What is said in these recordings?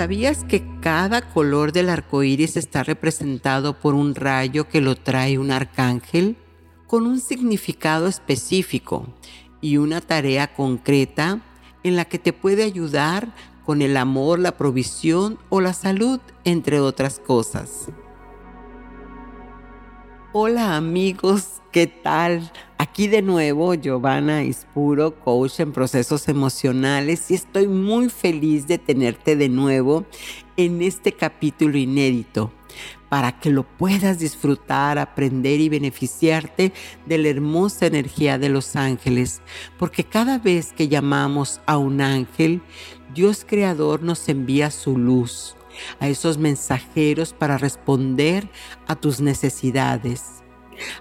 ¿Sabías que cada color del arco iris está representado por un rayo que lo trae un arcángel? Con un significado específico y una tarea concreta en la que te puede ayudar con el amor, la provisión o la salud, entre otras cosas. Hola amigos, ¿qué tal? Aquí de nuevo Giovanna Ispuro, coach en procesos emocionales y estoy muy feliz de tenerte de nuevo en este capítulo inédito para que lo puedas disfrutar, aprender y beneficiarte de la hermosa energía de los ángeles, porque cada vez que llamamos a un ángel, Dios Creador nos envía su luz a esos mensajeros para responder a tus necesidades.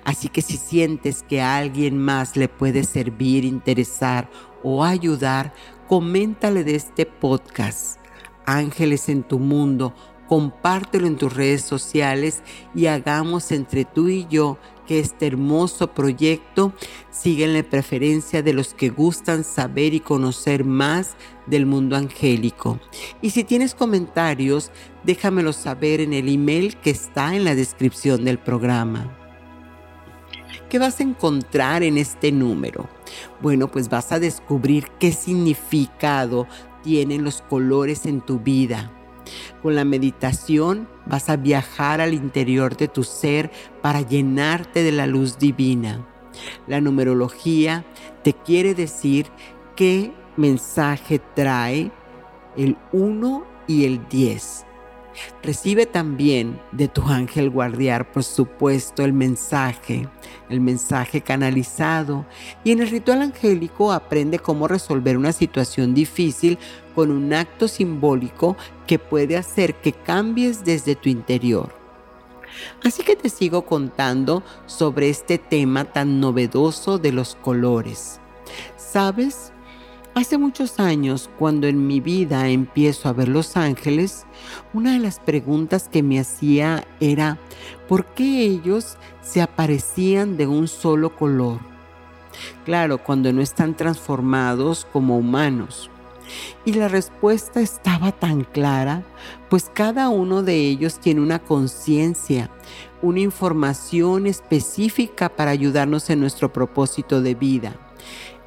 Así que si sientes que a alguien más le puede servir, interesar o ayudar, coméntale de este podcast. Ángeles en tu mundo compártelo en tus redes sociales y hagamos entre tú y yo que este hermoso proyecto siga en la preferencia de los que gustan saber y conocer más del mundo angélico. Y si tienes comentarios, déjamelo saber en el email que está en la descripción del programa. ¿Qué vas a encontrar en este número? Bueno, pues vas a descubrir qué significado tienen los colores en tu vida con la meditación vas a viajar al interior de tu ser para llenarte de la luz divina. La numerología te quiere decir qué mensaje trae el 1 y el 10. Recibe también de tu ángel guardián, por supuesto, el mensaje, el mensaje canalizado. Y en el ritual angélico aprende cómo resolver una situación difícil con un acto simbólico que puede hacer que cambies desde tu interior. Así que te sigo contando sobre este tema tan novedoso de los colores. ¿Sabes? Hace muchos años, cuando en mi vida empiezo a ver los ángeles, una de las preguntas que me hacía era, ¿por qué ellos se aparecían de un solo color? Claro, cuando no están transformados como humanos. Y la respuesta estaba tan clara, pues cada uno de ellos tiene una conciencia, una información específica para ayudarnos en nuestro propósito de vida.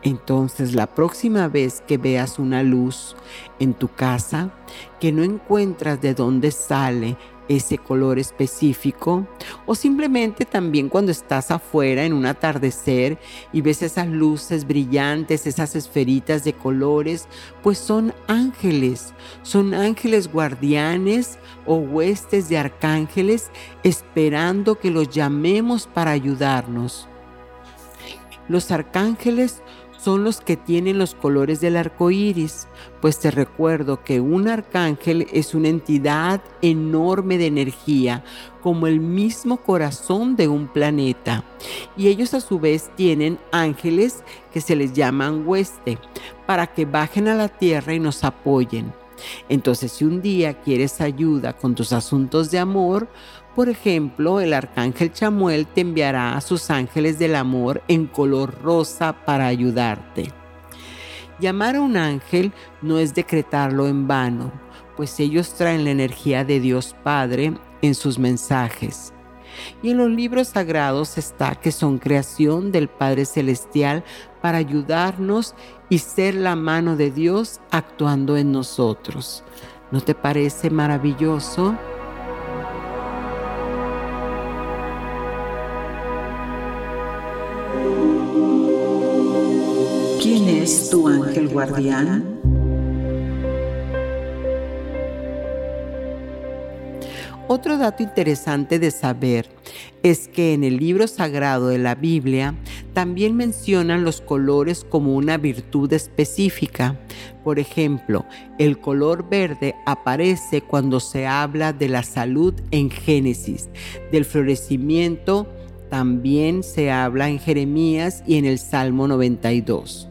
Entonces la próxima vez que veas una luz en tu casa que no encuentras de dónde sale ese color específico o simplemente también cuando estás afuera en un atardecer y ves esas luces brillantes, esas esferitas de colores, pues son ángeles, son ángeles guardianes o huestes de arcángeles esperando que los llamemos para ayudarnos. Los arcángeles son los que tienen los colores del arco iris, pues te recuerdo que un arcángel es una entidad enorme de energía, como el mismo corazón de un planeta. Y ellos a su vez tienen ángeles que se les llaman hueste, para que bajen a la tierra y nos apoyen. Entonces, si un día quieres ayuda con tus asuntos de amor, por ejemplo, el arcángel Chamuel te enviará a sus ángeles del amor en color rosa para ayudarte. Llamar a un ángel no es decretarlo en vano, pues ellos traen la energía de Dios Padre en sus mensajes. Y en los libros sagrados está que son creación del Padre Celestial para ayudarnos y ser la mano de Dios actuando en nosotros. ¿No te parece maravilloso? Es tu ángel guardián? Otro dato interesante de saber es que en el libro sagrado de la Biblia también mencionan los colores como una virtud específica. Por ejemplo, el color verde aparece cuando se habla de la salud en Génesis, del florecimiento también se habla en Jeremías y en el Salmo 92.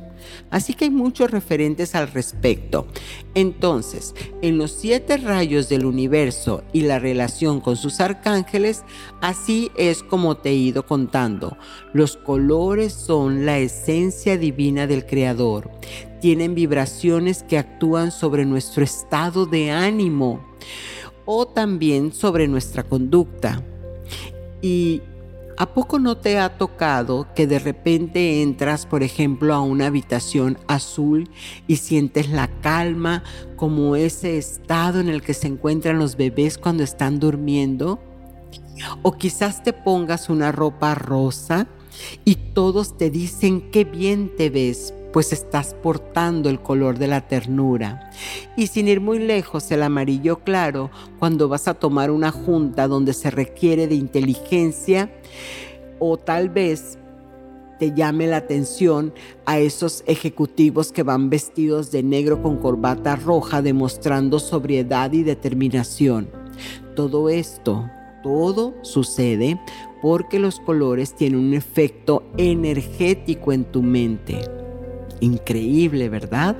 Así que hay muchos referentes al respecto. Entonces, en los siete rayos del universo y la relación con sus arcángeles, así es como te he ido contando. Los colores son la esencia divina del Creador. Tienen vibraciones que actúan sobre nuestro estado de ánimo o también sobre nuestra conducta. Y ¿A poco no te ha tocado que de repente entras, por ejemplo, a una habitación azul y sientes la calma como ese estado en el que se encuentran los bebés cuando están durmiendo? O quizás te pongas una ropa rosa y todos te dicen qué bien te ves, pues estás portando el color de la ternura. Y sin ir muy lejos, el amarillo claro, cuando vas a tomar una junta donde se requiere de inteligencia o tal vez te llame la atención a esos ejecutivos que van vestidos de negro con corbata roja demostrando sobriedad y determinación. Todo esto, todo sucede porque los colores tienen un efecto energético en tu mente. Increíble, ¿verdad?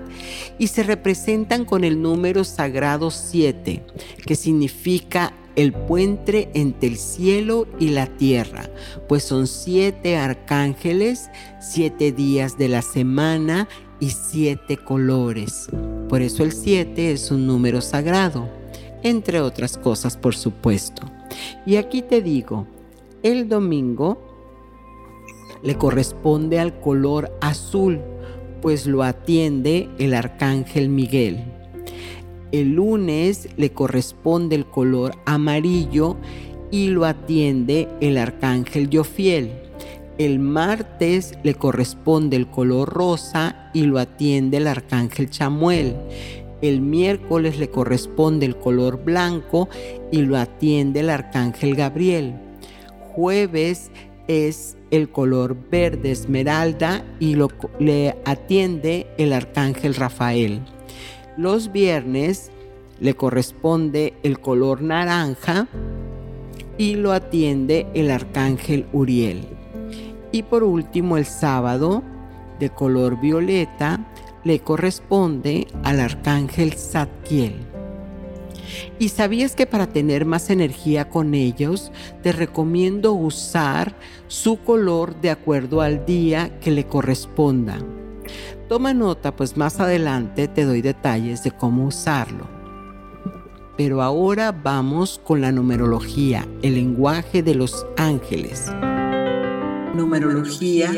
Y se representan con el número sagrado 7, que significa el puente entre el cielo y la tierra, pues son siete arcángeles, siete días de la semana y siete colores. Por eso el 7 es un número sagrado, entre otras cosas, por supuesto. Y aquí te digo, el domingo le corresponde al color azul, pues lo atiende el arcángel Miguel. El lunes le corresponde el color amarillo y lo atiende el arcángel Yofiel. El martes le corresponde el color rosa y lo atiende el arcángel Chamuel. El miércoles le corresponde el color blanco y lo atiende el arcángel Gabriel. Jueves es el color verde esmeralda y lo, le atiende el arcángel Rafael. Los viernes le corresponde el color naranja y lo atiende el arcángel Uriel. Y por último el sábado de color violeta le corresponde al arcángel Zadkiel. ¿Y sabías que para tener más energía con ellos, te recomiendo usar su color de acuerdo al día que le corresponda? Toma nota, pues más adelante te doy detalles de cómo usarlo. Pero ahora vamos con la numerología, el lenguaje de los ángeles. Numerología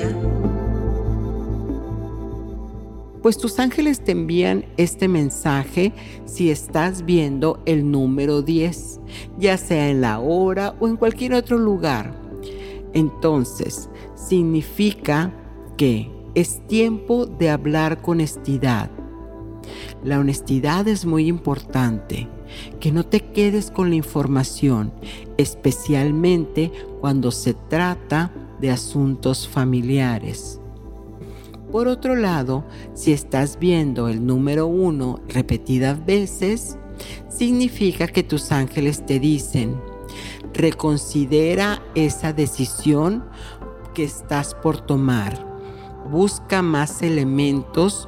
pues tus ángeles te envían este mensaje si estás viendo el número 10, ya sea en la hora o en cualquier otro lugar. Entonces, significa que es tiempo de hablar con honestidad. La honestidad es muy importante, que no te quedes con la información, especialmente cuando se trata de asuntos familiares. Por otro lado, si estás viendo el número uno repetidas veces, significa que tus ángeles te dicen, reconsidera esa decisión que estás por tomar. Busca más elementos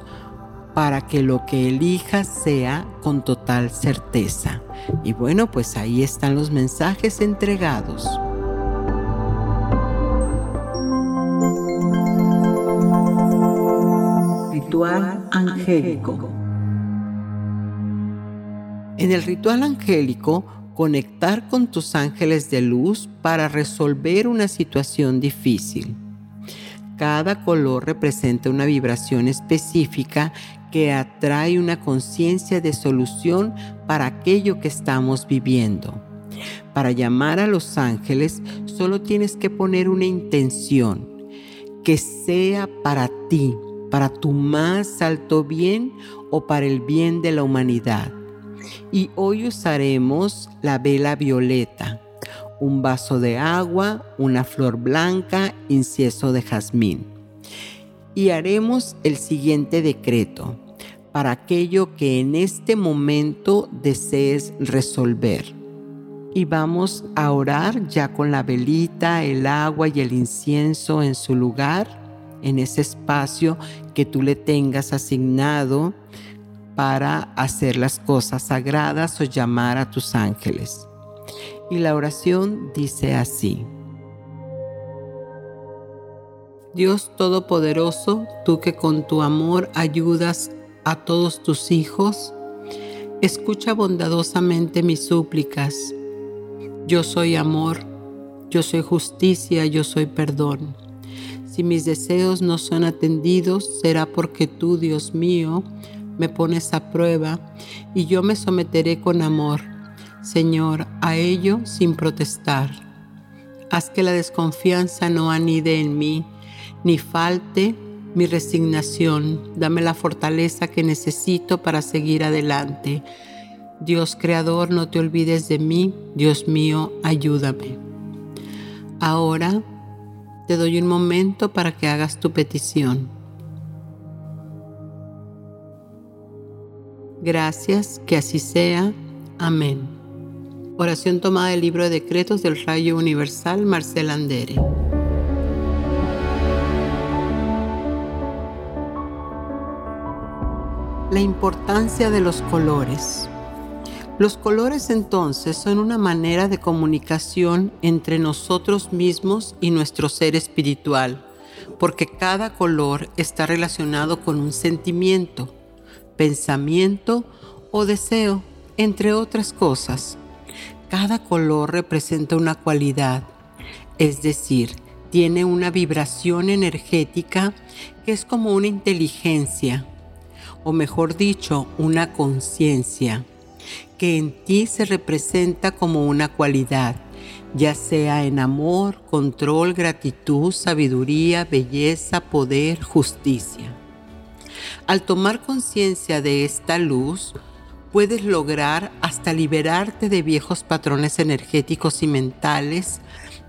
para que lo que elijas sea con total certeza. Y bueno, pues ahí están los mensajes entregados. Ritual angélico. En el ritual angélico conectar con tus ángeles de luz para resolver una situación difícil. Cada color representa una vibración específica que atrae una conciencia de solución para aquello que estamos viviendo. Para llamar a los ángeles solo tienes que poner una intención que sea para ti, para tu más alto bien o para el bien de la humanidad. Y hoy usaremos la vela violeta, un vaso de agua, una flor blanca, incienso de jazmín. Y haremos el siguiente decreto para aquello que en este momento desees resolver. Y vamos a orar ya con la velita, el agua y el incienso en su lugar, en ese espacio que tú le tengas asignado para hacer las cosas sagradas o llamar a tus ángeles. Y la oración dice así. Dios Todopoderoso, tú que con tu amor ayudas a todos tus hijos, escucha bondadosamente mis súplicas. Yo soy amor, yo soy justicia, yo soy perdón. Si mis deseos no son atendidos, será porque tú, Dios mío, me pones a prueba y yo me someteré con amor, Señor, a ello sin protestar. Haz que la desconfianza no anide en mí, ni falte mi resignación. Dame la fortaleza que necesito para seguir adelante. Dios Creador, no te olvides de mí. Dios mío, ayúdame. Ahora te doy un momento para que hagas tu petición. Gracias, que así sea. Amén. Oración tomada del libro de decretos del Rayo Universal Marcel Andere. La importancia de los colores. Los colores entonces son una manera de comunicación entre nosotros mismos y nuestro ser espiritual, porque cada color está relacionado con un sentimiento pensamiento o deseo, entre otras cosas. Cada color representa una cualidad, es decir, tiene una vibración energética que es como una inteligencia, o mejor dicho, una conciencia, que en ti se representa como una cualidad, ya sea en amor, control, gratitud, sabiduría, belleza, poder, justicia. Al tomar conciencia de esta luz, puedes lograr hasta liberarte de viejos patrones energéticos y mentales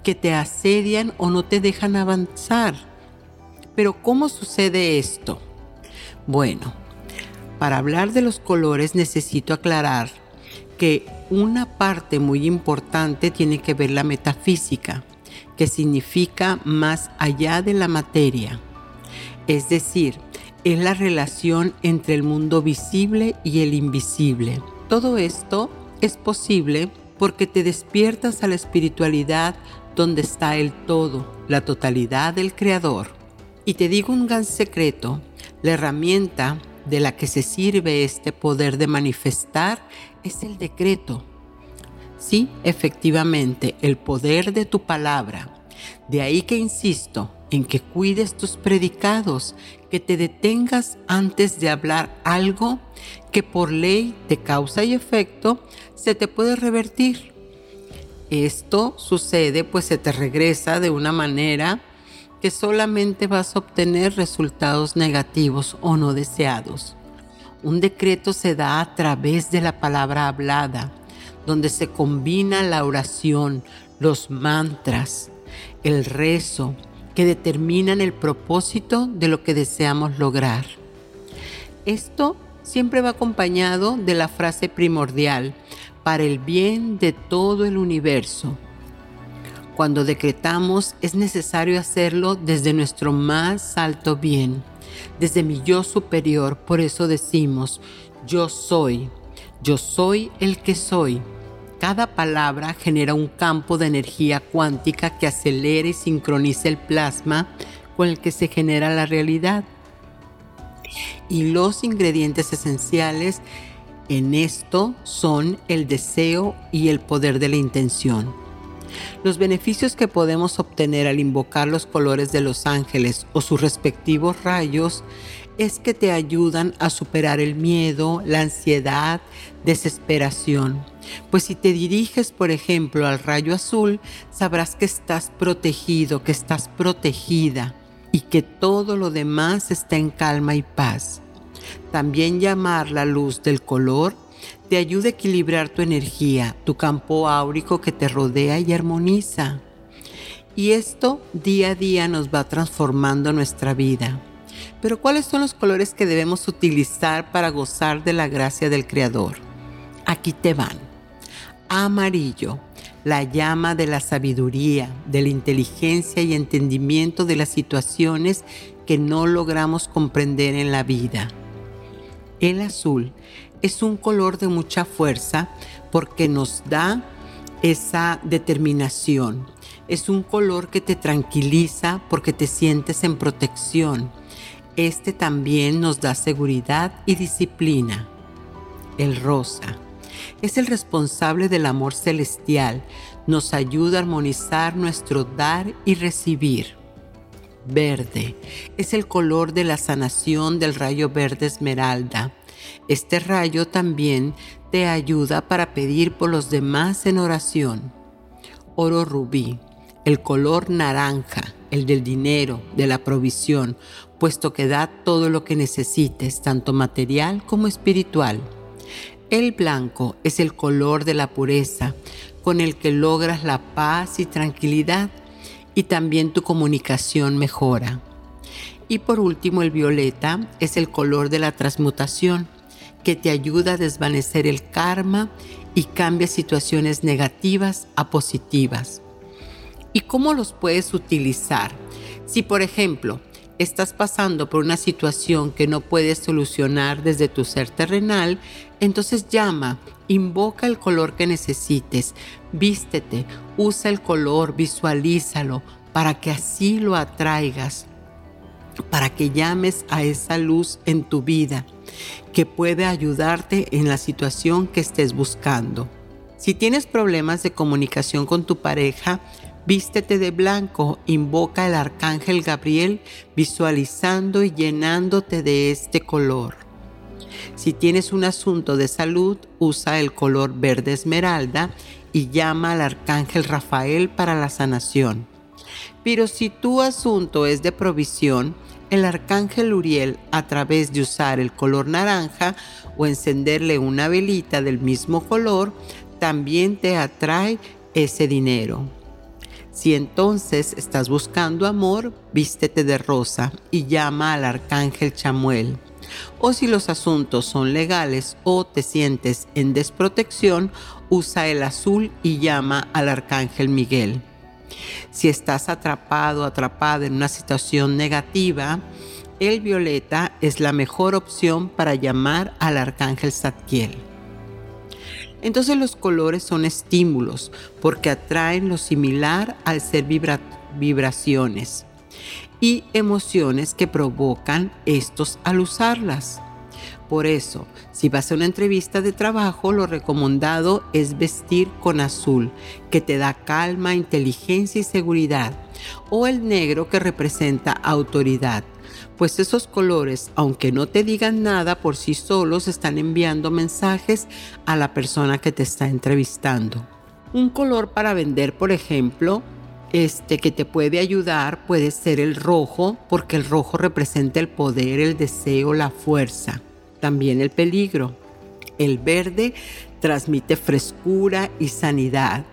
que te asedian o no te dejan avanzar. Pero ¿cómo sucede esto? Bueno, para hablar de los colores necesito aclarar que una parte muy importante tiene que ver la metafísica, que significa más allá de la materia. Es decir, es la relación entre el mundo visible y el invisible. Todo esto es posible porque te despiertas a la espiritualidad donde está el todo, la totalidad del Creador. Y te digo un gran secreto, la herramienta de la que se sirve este poder de manifestar es el decreto. Sí, efectivamente, el poder de tu palabra. De ahí que insisto, en que cuides tus predicados, que te detengas antes de hablar algo que por ley de causa y efecto se te puede revertir. Esto sucede pues se te regresa de una manera que solamente vas a obtener resultados negativos o no deseados. Un decreto se da a través de la palabra hablada, donde se combina la oración, los mantras, el rezo, que determinan el propósito de lo que deseamos lograr. Esto siempre va acompañado de la frase primordial, para el bien de todo el universo. Cuando decretamos es necesario hacerlo desde nuestro más alto bien, desde mi yo superior. Por eso decimos, yo soy, yo soy el que soy. Cada palabra genera un campo de energía cuántica que acelera y sincroniza el plasma con el que se genera la realidad. Y los ingredientes esenciales en esto son el deseo y el poder de la intención. Los beneficios que podemos obtener al invocar los colores de los ángeles o sus respectivos rayos es que te ayudan a superar el miedo, la ansiedad, desesperación. Pues si te diriges, por ejemplo, al rayo azul, sabrás que estás protegido, que estás protegida y que todo lo demás está en calma y paz. También llamar la luz del color te ayuda a equilibrar tu energía, tu campo áurico que te rodea y armoniza. Y esto día a día nos va transformando nuestra vida. Pero ¿cuáles son los colores que debemos utilizar para gozar de la gracia del Creador? Aquí te van. Amarillo, la llama de la sabiduría, de la inteligencia y entendimiento de las situaciones que no logramos comprender en la vida. El azul es un color de mucha fuerza porque nos da esa determinación. Es un color que te tranquiliza porque te sientes en protección. Este también nos da seguridad y disciplina. El rosa es el responsable del amor celestial. Nos ayuda a armonizar nuestro dar y recibir. Verde es el color de la sanación del rayo verde esmeralda. Este rayo también te ayuda para pedir por los demás en oración. Oro rubí, el color naranja, el del dinero, de la provisión, puesto que da todo lo que necesites, tanto material como espiritual. El blanco es el color de la pureza, con el que logras la paz y tranquilidad y también tu comunicación mejora. Y por último, el violeta es el color de la transmutación, que te ayuda a desvanecer el karma y cambia situaciones negativas a positivas. ¿Y cómo los puedes utilizar? Si por ejemplo estás pasando por una situación que no puedes solucionar desde tu ser terrenal, entonces llama, invoca el color que necesites, vístete, usa el color, visualízalo, para que así lo atraigas, para que llames a esa luz en tu vida, que puede ayudarte en la situación que estés buscando. Si tienes problemas de comunicación con tu pareja, Vístete de blanco, invoca el arcángel Gabriel visualizando y llenándote de este color. Si tienes un asunto de salud, usa el color verde esmeralda y llama al arcángel Rafael para la sanación. Pero si tu asunto es de provisión, el arcángel Uriel, a través de usar el color naranja o encenderle una velita del mismo color, también te atrae ese dinero. Si entonces estás buscando amor, vístete de rosa y llama al arcángel Chamuel. O si los asuntos son legales o te sientes en desprotección, usa el azul y llama al arcángel Miguel. Si estás atrapado, atrapada en una situación negativa, el violeta es la mejor opción para llamar al arcángel Zadkiel. Entonces los colores son estímulos porque atraen lo similar al ser vibraciones y emociones que provocan estos al usarlas. Por eso, si vas a una entrevista de trabajo, lo recomendado es vestir con azul, que te da calma, inteligencia y seguridad, o el negro que representa autoridad, pues esos colores, aunque no te digan nada por sí solos, están enviando mensajes a la persona que te está entrevistando. Un color para vender, por ejemplo, este que te puede ayudar puede ser el rojo, porque el rojo representa el poder, el deseo, la fuerza, también el peligro. El verde transmite frescura y sanidad.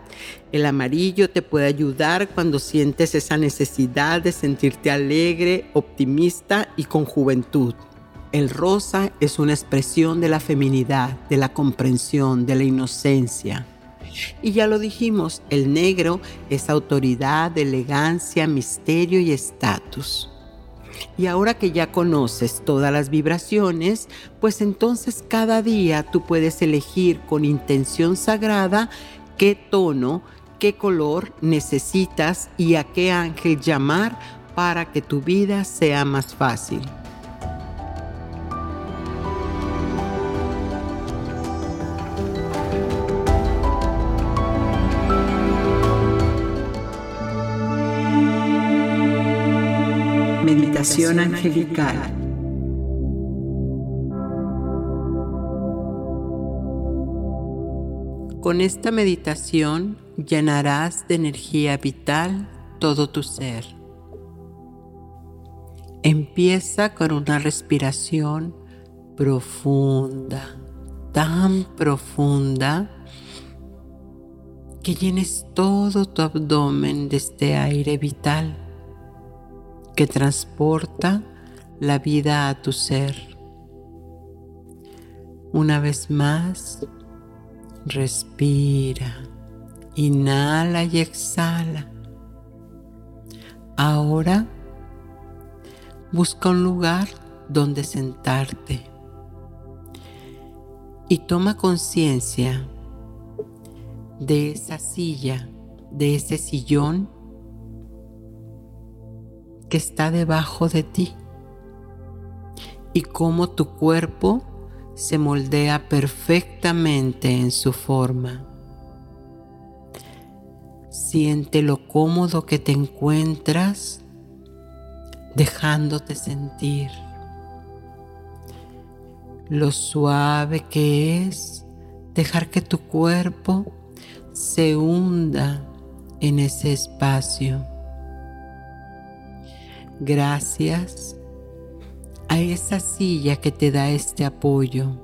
El amarillo te puede ayudar cuando sientes esa necesidad de sentirte alegre, optimista y con juventud. El rosa es una expresión de la feminidad, de la comprensión, de la inocencia. Y ya lo dijimos, el negro es autoridad, elegancia, misterio y estatus. Y ahora que ya conoces todas las vibraciones, pues entonces cada día tú puedes elegir con intención sagrada qué tono, qué color necesitas y a qué ángel llamar para que tu vida sea más fácil. Angelical. Con esta meditación llenarás de energía vital todo tu ser. Empieza con una respiración profunda, tan profunda que llenes todo tu abdomen de este aire vital que transporta la vida a tu ser. Una vez más, respira, inhala y exhala. Ahora busca un lugar donde sentarte y toma conciencia de esa silla, de ese sillón está debajo de ti y cómo tu cuerpo se moldea perfectamente en su forma. Siente lo cómodo que te encuentras dejándote sentir. Lo suave que es dejar que tu cuerpo se hunda en ese espacio. Gracias a esa silla que te da este apoyo.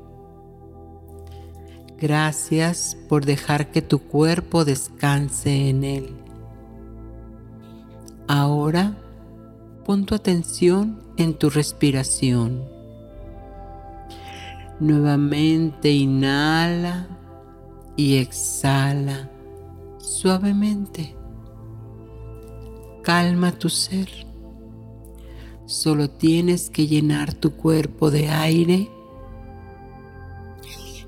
Gracias por dejar que tu cuerpo descanse en él. Ahora pon tu atención en tu respiración. Nuevamente inhala y exhala suavemente. Calma tu ser. Solo tienes que llenar tu cuerpo de aire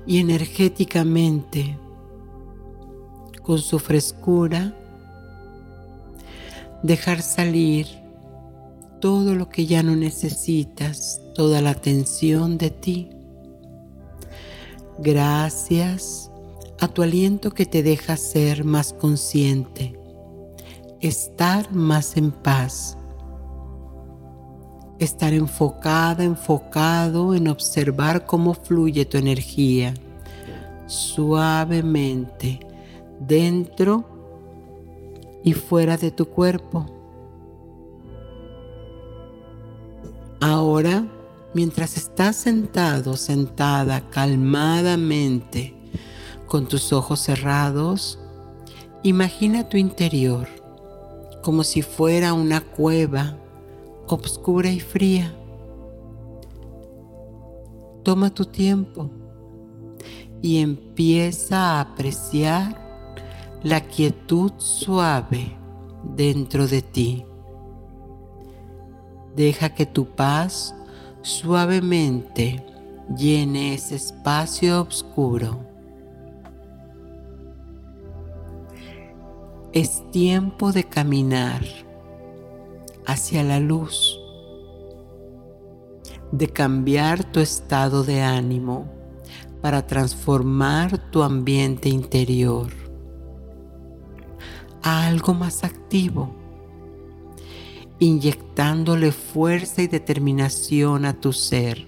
y energéticamente con su frescura dejar salir todo lo que ya no necesitas, toda la tensión de ti. Gracias a tu aliento que te deja ser más consciente, estar más en paz estar enfocada, enfocado en observar cómo fluye tu energía suavemente dentro y fuera de tu cuerpo. Ahora, mientras estás sentado, sentada calmadamente, con tus ojos cerrados, imagina tu interior como si fuera una cueva obscura y fría. Toma tu tiempo y empieza a apreciar la quietud suave dentro de ti. Deja que tu paz suavemente llene ese espacio oscuro. Es tiempo de caminar hacia la luz, de cambiar tu estado de ánimo para transformar tu ambiente interior a algo más activo, inyectándole fuerza y determinación a tu ser,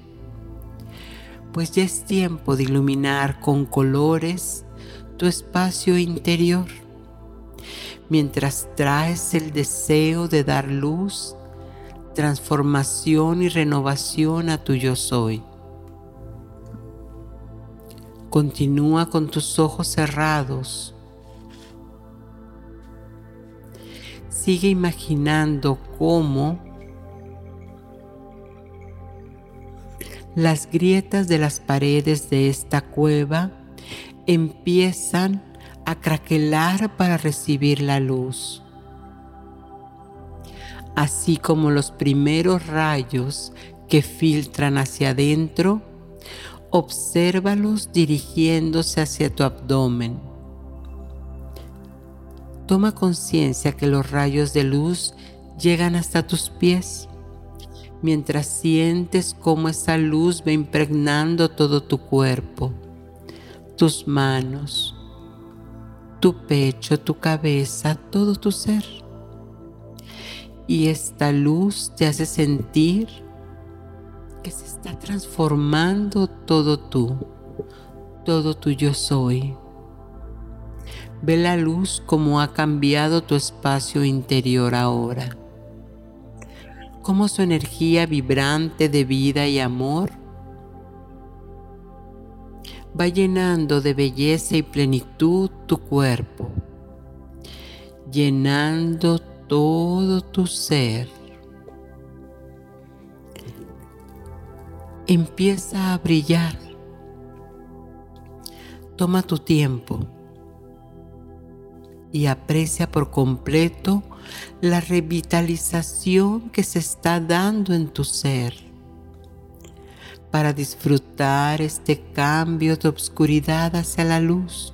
pues ya es tiempo de iluminar con colores tu espacio interior mientras traes el deseo de dar luz, transformación y renovación a tu yo soy. Continúa con tus ojos cerrados. Sigue imaginando cómo las grietas de las paredes de esta cueva empiezan a craquelar para recibir la luz. Así como los primeros rayos que filtran hacia adentro, obsérvalos dirigiéndose hacia tu abdomen. Toma conciencia que los rayos de luz llegan hasta tus pies, mientras sientes cómo esa luz va impregnando todo tu cuerpo, tus manos, tu pecho, tu cabeza, todo tu ser. Y esta luz te hace sentir que se está transformando todo tú, todo tu yo soy. Ve la luz como ha cambiado tu espacio interior ahora. Cómo su energía vibrante de vida y amor va llenando de belleza y plenitud tu cuerpo, llenando todo tu ser. Empieza a brillar. Toma tu tiempo y aprecia por completo la revitalización que se está dando en tu ser para disfrutar este cambio de obscuridad hacia la luz.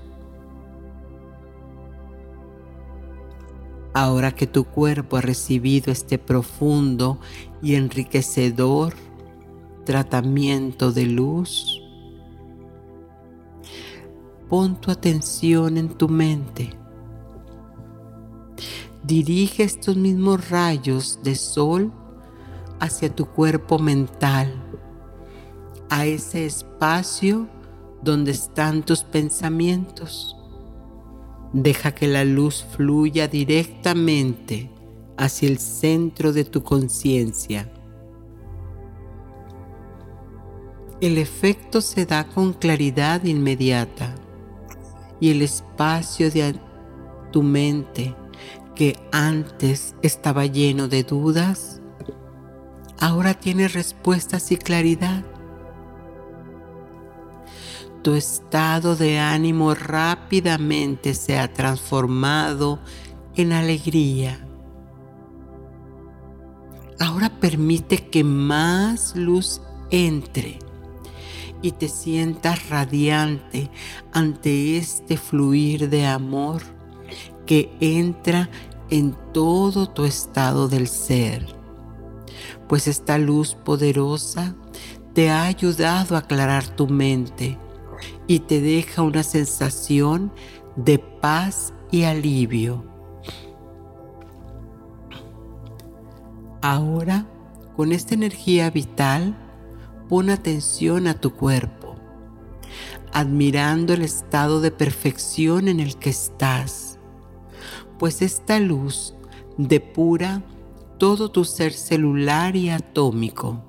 Ahora que tu cuerpo ha recibido este profundo y enriquecedor tratamiento de luz, pon tu atención en tu mente dirige estos mismos rayos de sol hacia tu cuerpo mental, a ese espacio donde están tus pensamientos. Deja que la luz fluya directamente hacia el centro de tu conciencia. El efecto se da con claridad inmediata y el espacio de tu mente que antes estaba lleno de dudas, ahora tiene respuestas y claridad. Tu estado de ánimo rápidamente se ha transformado en alegría. Ahora permite que más luz entre y te sientas radiante ante este fluir de amor que entra en todo tu estado del ser, pues esta luz poderosa te ha ayudado a aclarar tu mente y te deja una sensación de paz y alivio. Ahora, con esta energía vital, pon atención a tu cuerpo, admirando el estado de perfección en el que estás pues esta luz depura todo tu ser celular y atómico.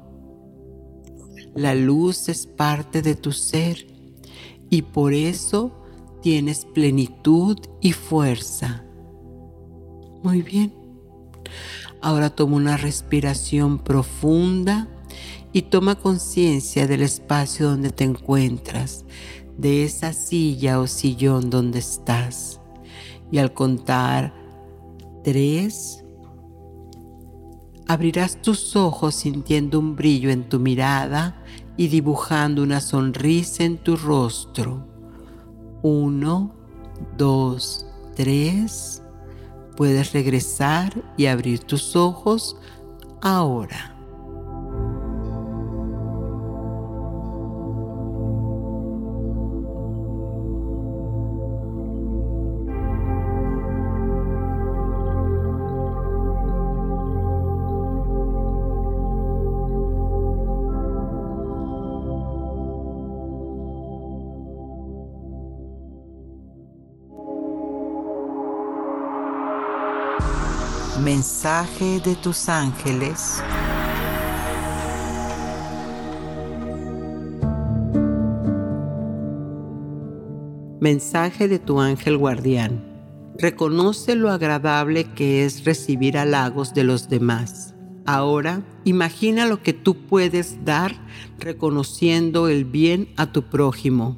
La luz es parte de tu ser y por eso tienes plenitud y fuerza. Muy bien. Ahora toma una respiración profunda y toma conciencia del espacio donde te encuentras, de esa silla o sillón donde estás y al contar tres, abrirás tus ojos sintiendo un brillo en tu mirada y dibujando una sonrisa en tu rostro. Uno, dos, tres. Puedes regresar y abrir tus ojos ahora. Mensaje de tus ángeles. Mensaje de tu ángel guardián. Reconoce lo agradable que es recibir halagos de los demás. Ahora imagina lo que tú puedes dar reconociendo el bien a tu prójimo.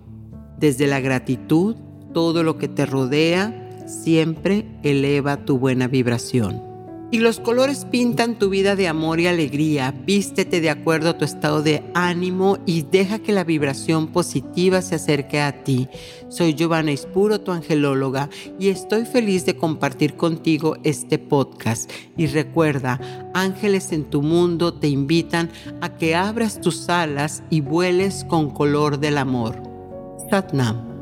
Desde la gratitud, todo lo que te rodea siempre eleva tu buena vibración. Y los colores pintan tu vida de amor y alegría. Vístete de acuerdo a tu estado de ánimo y deja que la vibración positiva se acerque a ti. Soy Giovanna Ispuro, tu angelóloga, y estoy feliz de compartir contigo este podcast. Y recuerda, ángeles en tu mundo te invitan a que abras tus alas y vueles con color del amor. Satnam.